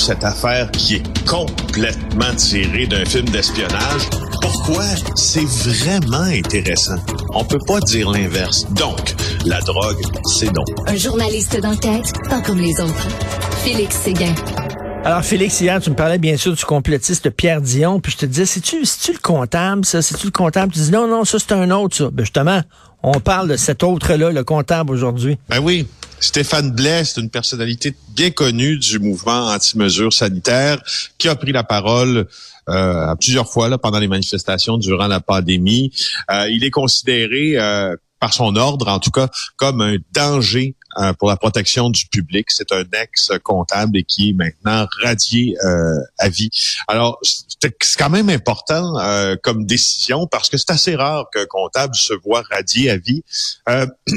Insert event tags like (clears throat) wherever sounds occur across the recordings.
cette affaire qui est complètement tirée d'un film d'espionnage. Pourquoi? C'est vraiment intéressant. On peut pas dire l'inverse. Donc, la drogue, c'est donc. Un journaliste d'enquête, pas comme les autres. Félix Séguin. Alors, Félix, hier, tu me parlais bien sûr du complotiste Pierre Dion, puis je te disais, c'est-tu, c'est-tu le comptable, ça? C'est-tu le comptable? Tu dis, non, non, ça, c'est un autre, ça. Ben, justement, on parle de cet autre-là, le comptable, aujourd'hui. Ben oui. Stéphane Blais, une personnalité bien connue du mouvement anti-mesures sanitaires qui a pris la parole euh, plusieurs fois là, pendant les manifestations durant la pandémie. Euh, il est considéré euh, par son ordre, en tout cas, comme un danger euh, pour la protection du public. C'est un ex-comptable et qui est maintenant radié euh, à vie. Alors, c'est quand même important euh, comme décision parce que c'est assez rare qu'un comptable se voit radié à vie. (clears throat)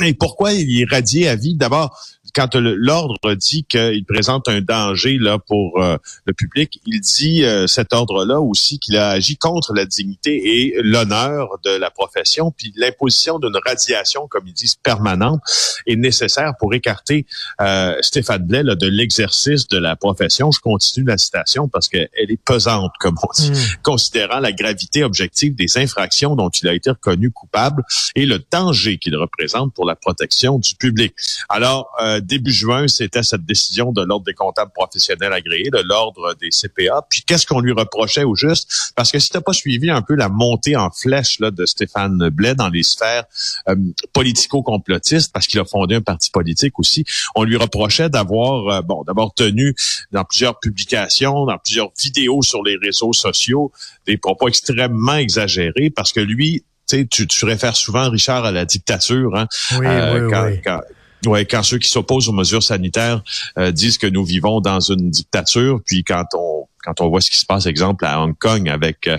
et pourquoi il est radié à vie? D'abord, quand l'ordre dit qu'il présente un danger là pour euh, le public, il dit euh, cet ordre-là aussi qu'il a agi contre la dignité et l'honneur de la profession, puis l'imposition d'une radiation, comme ils disent, permanente est nécessaire pour écarter euh, Stéphane Blais de l'exercice de la profession. Je continue la citation parce qu'elle est pesante, comme on dit, hmm. considérant la gravité objective des infractions dont il a été reconnu coupable et le danger qu'il représente pour la protection du public. Alors, début juin, c'était cette décision de l'Ordre des comptables professionnels agréés, de l'Ordre des CPA. Puis qu'est-ce qu'on lui reprochait au juste? Parce que si t'as pas suivi un peu la montée en flèche là, de Stéphane Blais dans les sphères euh, politico-complotistes, parce qu'il a fondé un parti politique aussi, on lui reprochait d'avoir euh, bon d'avoir tenu dans plusieurs publications, dans plusieurs vidéos sur les réseaux sociaux, des propos extrêmement exagérés, parce que lui, tu, tu réfères souvent, Richard, à la dictature. Hein, oui, euh, oui, quand, Ouais, quand ceux qui s'opposent aux mesures sanitaires euh, disent que nous vivons dans une dictature, puis quand on quand on voit ce qui se passe, exemple à Hong Kong avec euh,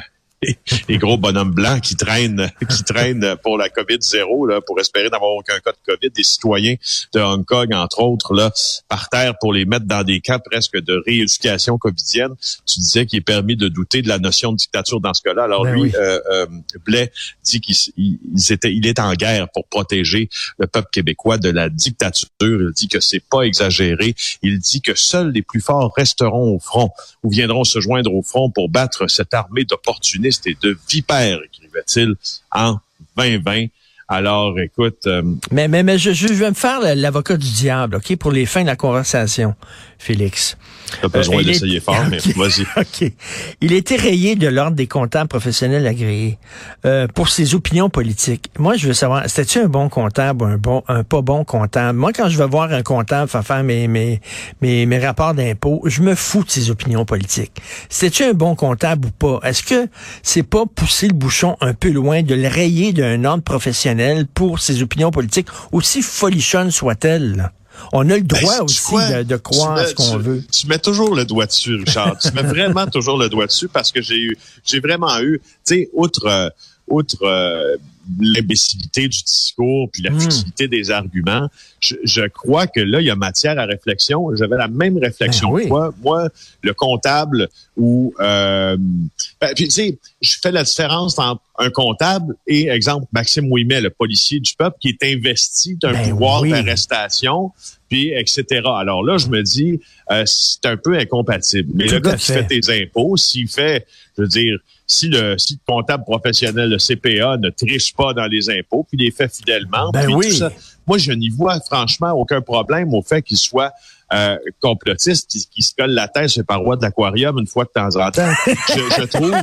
les gros bonhommes blancs qui traînent, qui traînent pour la COVID zéro, là, pour espérer n'avoir aucun cas de COVID, des citoyens de Hong Kong, entre autres, là, par terre pour les mettre dans des camps presque de rééducation covidienne. Tu disais qu'il est permis de douter de la notion de dictature dans ce cas-là. Alors ben lui, euh, euh, Blais dit qu'il il, était, il est en guerre pour protéger le peuple québécois de la dictature. Il dit que c'est pas exagéré. Il dit que seuls les plus forts resteront au front ou viendront se joindre au front pour battre cette armée d'opportunistes et de vipères, écrivait-il en 2020. Alors, écoute. Euh, mais, mais, mais je, je vais me faire l'avocat du diable, OK, pour les fins de la conversation, Félix. T'as besoin d'essayer fort, mais (laughs) vas-y. OK. Il était rayé de l'ordre des comptables professionnels agréés euh, pour ses opinions politiques. Moi, je veux savoir, c'était-tu un bon comptable ou un bon, un pas bon comptable? Moi, quand je vais voir un comptable faire mes, mes, mes, mes rapports d'impôts, je me fous de ses opinions politiques. C'était-tu un bon comptable ou pas? Est-ce que c'est pas pousser le bouchon un peu loin de le rayer d'un ordre professionnel pour ses opinions politiques, aussi folichonnes soient-elles? On a le ben, droit aussi de, croire ce qu'on veut. Tu mets toujours le doigt dessus, Richard. tu mets (laughs) vraiment toujours le doigt dessus parce que j'ai eu, j'ai vraiment eu, tu sais, outre, euh, outre euh, l'imbécilité du discours puis la hmm. futilité des arguments, je, crois que là, il y a matière à réflexion. J'avais la même réflexion ben. Moi, le comptable ou... Euh, ben, tu sais, je fais la différence entre un comptable et, exemple, Maxime Ouimet, le policier du peuple, qui est investi d'un ben pouvoir d'arrestation, puis etc. Alors là, je me dis, euh, c'est un peu incompatible. Mais le gars qui fait tes impôts, s'il fait, je veux dire, si le, si le comptable professionnel, le CPA, ne triche pas dans les impôts, puis les fait fidèlement, ben oui. moi, je n'y vois franchement aucun problème au fait qu'il soit euh, complotiste, qui, se colle la tête sur les parois de l'aquarium une fois de temps en temps. je, trouve...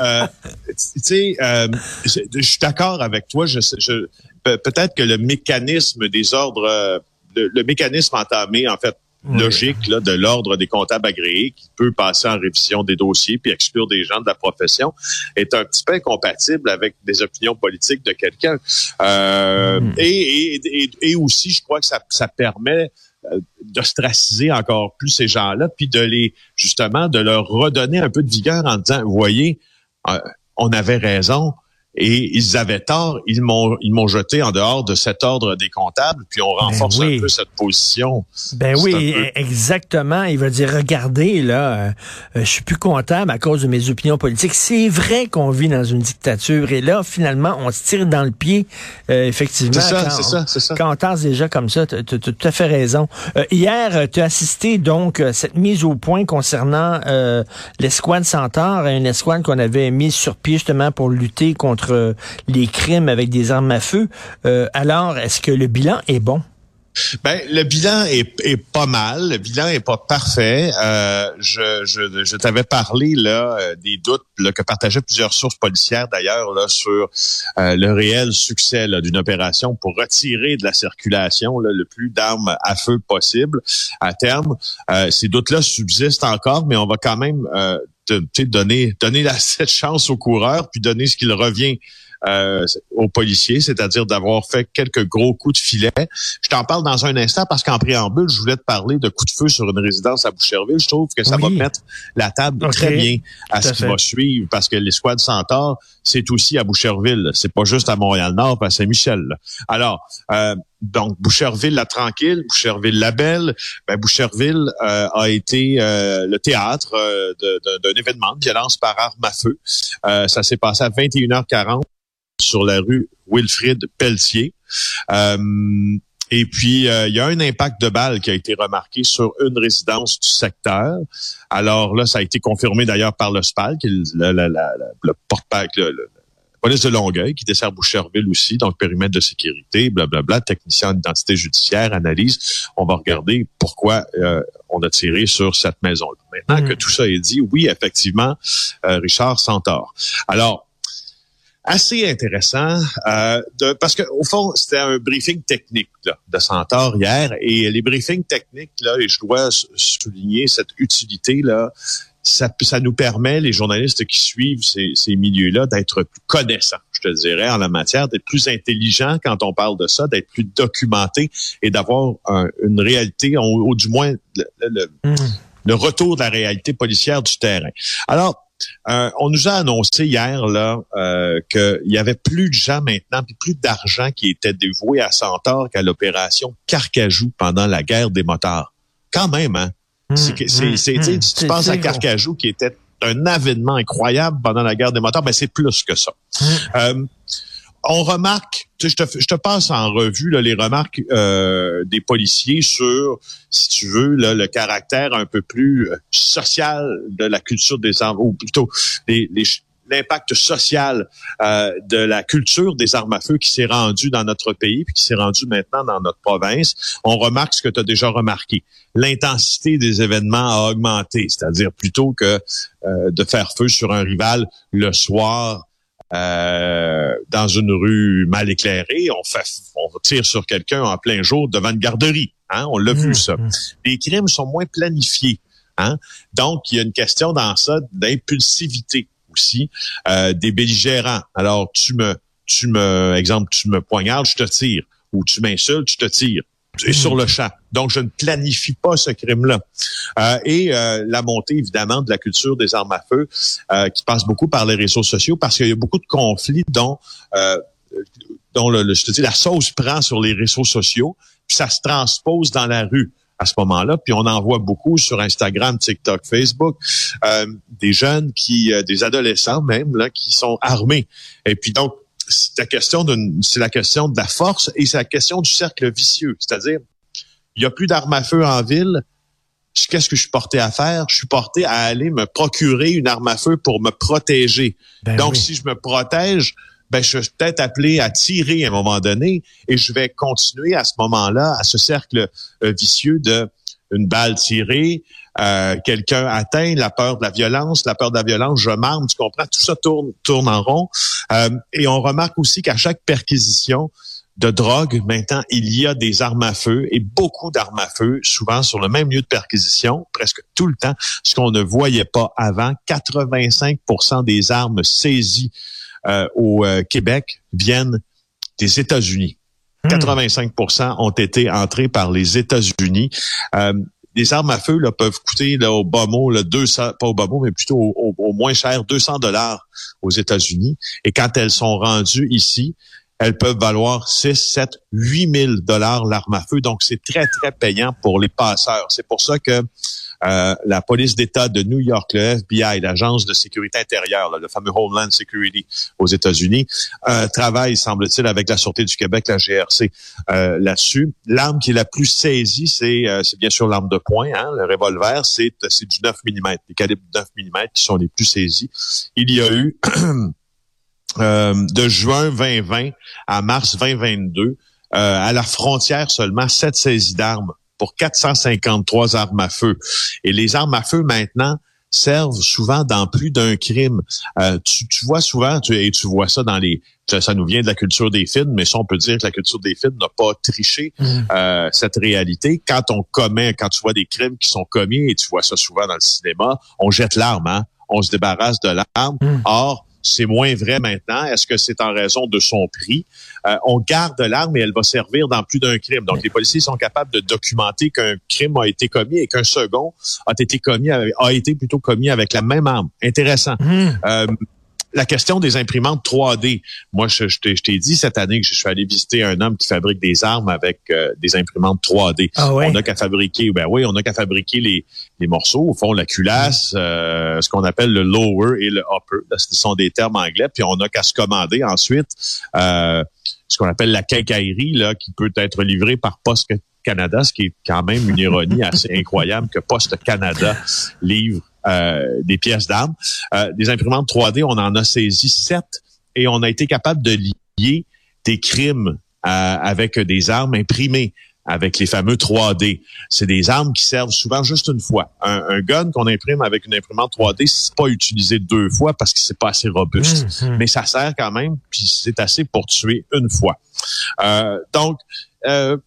Euh, tu sais, euh, je, suis d'accord avec toi. Je, je peut-être que le mécanisme des ordres, le mécanisme entamé, en fait, logique là, de l'ordre des comptables agréés qui peut passer en révision des dossiers puis exclure des gens de la profession est un petit peu incompatible avec des opinions politiques de quelqu'un. Euh, hmm. et, et, et, aussi, je crois que ça, ça permet euh, d'ostraciser encore plus ces gens-là, puis de les justement de leur redonner un peu de vigueur en disant, vous voyez, euh, on avait raison, Et ils avaient tort. Ils m'ont ils m'ont jeté en dehors de cet ordre des comptables, puis on ben renforce un peu cette position. Ben oui, exactement. Il va dire regardez là, euh, je suis plus comptable à cause de mes opinions politiques. C'est vrai qu'on vit dans une dictature et là finalement on se tire dans le pied. Euh, effectivement, c'est ça, c'est ça, c'est ça. Quand on tasse déjà comme ça, tu as tout à fait raison. Euh, hier, tu as assisté donc à cette mise au point concernant l'escouade Centaure, une escouade qu'on avait mise sur pied justement pour lutter contre les crimes avec des armes à feu. alors, est-ce que le bilan est bon? Ben, le bilan est, pas mal. Le bilan est pas parfait. Euh, je, t'avais parlé là euh, des doutes que partageaient plusieurs sources policières d'ailleurs sur euh, le réel succès d'une opération pour retirer de la circulation le plus d'armes à feu possible à terme. ces doutes-là subsistent encore, mais on va quand même donner donner la, (laughs) cette chance aux coureurs puis donner ce qu'il revient euh, aux policiers, c'est-à-dire d'avoir fait quelques gros coups de filet. Je t'en parle dans un instant parce qu'en préambule, je voulais te parler de coups de feu sur une résidence à Boucherville. Je trouve que ça va mettre la table très bien à ce qui va suivre parce que l'escouade Centaure, c'est aussi à Boucherville. C'est pas juste à Montréal-Nord, à Saint-Michel. Alors, euh, donc Boucherville-la Tranquille, Boucherville-la Belle, ben, Boucherville euh, a été euh, le théâtre d'un événement de violence par arme à feu. ça s'est passé à 21h40 sur la rue Wilfrid Pelletier. Euh, et puis, euh, il y a un impact de balle qui a été remarqué sur une résidence du secteur. Alors là, ça a été confirmé d'ailleurs par le SPAL, qui est le, le porte-pack, le, police de Longueuil, qui dessert Boucherville aussi, donc périmètre de sécurité, blablabla, technicien d'identité judiciaire, analyse. On va regarder pourquoi euh, on a tiré sur cette maison-là. Maintenant que hmm. tout ça est dit, oui, effectivement, Richard Santor. Alors, assez intéressant euh, de, parce que au fond c'était un briefing technique là, de Centaure hier et les briefings techniques là et je dois souligner cette utilité là ça, ça nous permet les journalistes qui suivent ces, ces milieux-là d'être plus connaissants, je te dirais, en la matière, d'être plus intelligents quand on parle de ça, d'être plus documentés et d'avoir une réalité, ou, du moins le, le, mmh. le retour de la réalité policière du terrain. Alors euh, on nous a annoncé hier là euh, qu'il y avait plus de gens maintenant, puis plus d'argent qui était dévoué à Centaure qu'à l'opération Carcajou pendant la guerre des motards. Quand même, hein? Hum, c'est, c'est, hum, hum. tu penses à Carcajou qui était un avènement incroyable pendant la guerre des motards, ben c'est plus que ça. Euh, on remarque, je te, je te passe en revue les remarques euh, des policiers sur, si tu veux, le caractère un peu plus euh, social de la culture des armes, ou plutôt l'impact social euh, de la culture des armes à feu qui s'est rendu dans notre pays puis qui s'est rendu maintenant dans notre province. On remarque ce que tu as déjà remarqué. L'intensité des événements a augmenté, c'est-à-dire plutôt que de faire feu sur un rival le soir euh, dans une rue mal éclairée, on fait, on tire sur quelqu'un en plein jour devant une garderie. Hein? On l'a vu mmh, ça. Mmh. Les crimes sont moins planifiés. Hein? Donc, il y a une question dans ça d'impulsivité aussi euh, des belligérants. Alors, tu me, tu me, exemple, tu me poignardes, je te tire, ou tu m'insultes, je te tire et sur le champ. Donc, je ne planifie pas ce crime-là. Euh, et euh, la montée, évidemment, de la culture des armes à feu, euh, qui passe beaucoup par les réseaux sociaux, parce qu'il y a beaucoup de conflits dont, dont le, je te dis, la sauce prend sur les réseaux sociaux, puis ça se transpose dans la rue à ce moment-là. Puis on en voit beaucoup sur Instagram, TikTok, Facebook, des jeunes qui, des adolescents même, là, qui sont armés. Et puis donc, c'est la question d'une, c'est la question de la force et c'est la question du cercle vicieux. C'est-à-dire, il y a plus d'armes à feu en ville. Qu'est-ce que je suis porté à faire? Je suis porté à aller me procurer une arme à feu pour me protéger. Ben Donc, si je me protège, ben, je suis peut-être appelé à tirer à un moment donné et je vais continuer à ce moment-là, à ce cercle euh, vicieux de une balle tirée, euh, quelqu'un atteint, la peur de la violence, la peur de la violence, je m'arme, tu comprends, tout ça tourne, tourne en rond. Euh, et on remarque aussi qu'à chaque perquisition de drogue, maintenant, il y a des armes à feu et beaucoup d'armes à feu, souvent sur le même lieu de perquisition, presque tout le temps, ce qu'on ne voyait pas avant. 85 des armes saisies euh, au Québec viennent des États-Unis. 85% hmm. ont été entrés par les États-Unis. Euh, des armes à feu peuvent coûter au bas mot, là, 200, pas au bas mot, mais plutôt au, au moins cher, 200 dollars aux États-Unis. Et quand elles sont rendues ici, elles peuvent valoir 6, 7, 8 000 dollars l'arme à feu. Donc, c'est très, très payant pour les passeurs. C'est pour ça que euh, la police d'État de New York, le FBI, l'agence de sécurité intérieure, le fameux Homeland Security aux États-Unis, euh, travaille, semble-t-il, avec la Sûreté du Québec, la GRC, euh, là-dessus. L'arme qui est la plus saisie, c'est c'est bien sûr l'arme de poing, hein, le revolver, c'est du 9 mm, les calibres 9 mm qui sont les plus saisis. Il y a eu (clears throat) de juin 2020 à mars 2022, à la frontière seulement sept saisies d'armes pour 453 armes à feu. Et les armes à feu maintenant servent souvent dans plus d'un crime. Euh, tu, vois souvent, tu, et tu vois ça dans les... Ça nous vient de la culture des films, mais ça, on peut dire que la culture des films n'a pas triché mm. euh, cette réalité. Quand on commet, quand tu vois des crimes qui sont commis, et tu vois ça souvent dans le cinéma, on jette l'arme, hein? on se débarrasse de l'arme. Mm. Or, c'est moins vrai maintenant. Est-ce que c'est en raison de son prix? Euh, on garde l'arme et elle va servir dans plus d'un crime. Donc, les policiers sont capables de documenter qu'un crime a été commis et qu'un second a été commis, a été plutôt commis avec la même arme. Intéressant. Mmh. Euh, la question des imprimantes 3D. Moi, je, je t'ai dit cette année que je suis allé visiter un homme qui fabrique des armes avec euh, des imprimantes 3D. Ah on n'a qu'à fabriquer, ben oui, on n'a qu'à fabriquer les, les morceaux, au fond, la culasse, euh, ce qu'on appelle le lower et le upper. ce sont des termes anglais. Puis on n'a qu'à se commander ensuite euh, ce qu'on appelle la quincaillerie, là, qui peut être livrée par Poste Canada, ce qui est quand même une ironie assez (laughs) incroyable que Poste Canada livre euh, des pièces d'armes. Euh, des imprimantes 3D, on en a saisi sept et on a été capable de lier des crimes euh, avec des armes imprimées avec les fameux 3D. C'est des armes qui servent souvent juste une fois. Un, gun qu'on imprime avec une imprimante 3D, c'est pas utilisé deux fois parce que c'est pas assez robuste. Mmh. Mais ça sert quand même, puis c'est assez pour tuer une fois. Euh, donc, euh,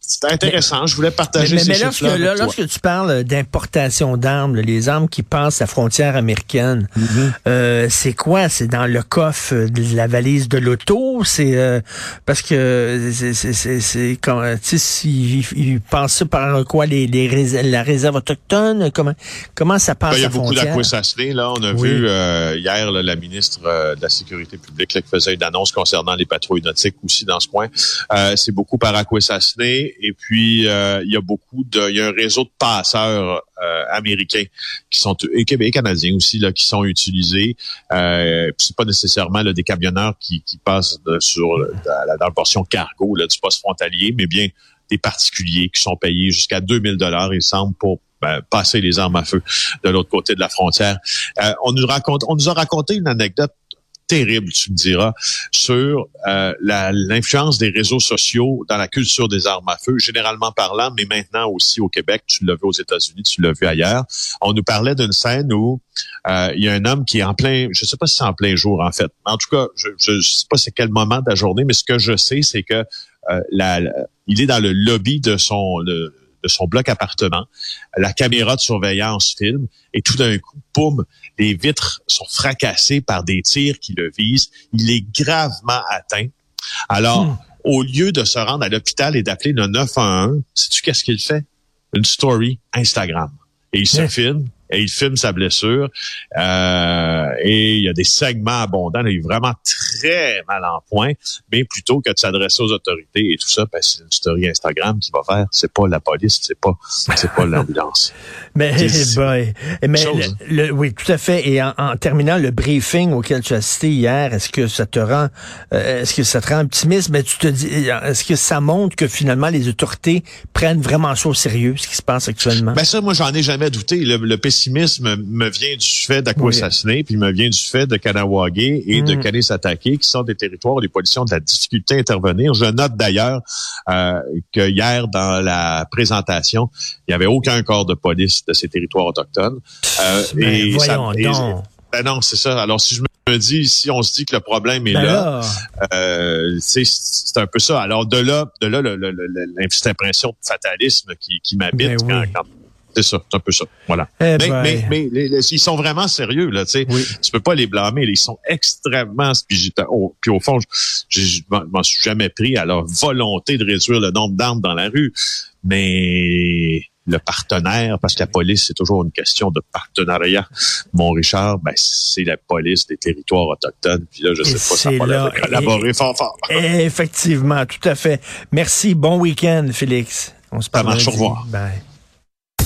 c'est intéressant. je voulais partager mais, mais, mais lorsque, là, lorsque tu parles d'importation d'armes, les armes qui passent la frontière américaine, mm-hmm. euh, c'est quoi? C'est dans le coffre de la valise de l'auto? C'est euh, parce que c'est quand tu sais ils, passent ça par quoi? Les, les la réserve autochtone? Comment comment ça passe ben, Il y a beaucoup d'assassinés. Là, on a vu euh, hier la ministre de la sécurité publique qui faisait une annonce concernant les patrouilles nautiques aussi dans ce coin. c'est beaucoup par et puis euh, il y a beaucoup de, il y a un réseau de passeurs euh, américains qui sont et, et canadiens aussi là qui sont utilisés. Euh, c'est pas nécessairement là, des camionneurs qui, qui passent sur dans, la portion cargo là, du poste frontalier, mais bien des particuliers qui sont payés jusqu'à 2000 dollars, il semble, pour ben, passer les armes à feu de l'autre côté de la frontière. Euh, on nous raconte, on nous a raconté une anecdote terrible, tu me diras, sur euh, l'influence des réseaux sociaux dans la culture des armes à feu, généralement parlant, mais maintenant aussi au Québec, tu l'as vu aux États-Unis, tu l'as vu ailleurs. On nous parlait d'une scène où euh, il y a un homme qui est en plein, je sais pas si c'est en plein jour en fait, en tout cas, je, ne sais pas c'est quel moment de la journée, mais ce que je sais, c'est que euh, la, il est dans le lobby de son de son bloc appartement. La caméra de surveillance filme et tout d'un coup, boum, les vitres sont fracassées par des tirs qui le visent. Il est gravement atteint. Alors, hmm. au lieu de se rendre à l'hôpital et d'appeler le 911, sais-tu qu'est-ce qu'il fait? Une story Instagram. Et il se filme et il filme sa blessure. Euh, et il y a des segments abondants. Il est vraiment très mal en point. Mais plutôt que de s'adresser aux autorités et tout ça, ben, c'est une story Instagram qui va faire. C'est pas la police, c'est pas, c'est pas l'ambulance. (laughs) mais, boy. mais le, oui, tout à fait. Et en, terminant le briefing auquel tu as assisté hier, est-ce que ça te rend, euh, est-ce que ça te rend optimiste? Mais tu te dis, est-ce que ça montre que finalement les autorités prennent vraiment ça au sérieux, ce qui se passe actuellement? Ben ça, moi, j'en ai jamais douté. Le, le pessimisme me vient du fait d'Akwesasne, puis me vient du fait de Kanawagé et de mm. Kanesatake, qui sont des territoires où les policiers ont de la difficulté à intervenir. Je note d'ailleurs euh, que hier, dans la présentation, il n'y avait aucun corps de police de ces territoires autochtones. Euh, ben, et voyons donc. ben non, c'est ça. Alors, si je me dis, si on se dit que le problème est ben là, euh, c'est un peu ça. Alors, de là, de là, cette impression de fatalisme qui, qui m'habite ben quand c'est ça, c'est un peu ça. Voilà. Eh ben. Mais, mais, mais, ils sont vraiment sérieux, là, tu sais. Oui. Tu peux pas les blâmer. Ils sont extrêmement... Puis, puis au fond, je m'en suis jamais pris à leur volonté de réduire le nombre d'armes dans la rue. Mais le partenaire, parce que la police, c'est toujours une question de partenariat. Mon Richard, ben, c'est la police des territoires autochtones. Puis là, je sais et pas, ça va collaborer fort fort. Effectivement, tout à fait. Merci. Bon week-end, Félix. On se parle. Ça marche, au revoir.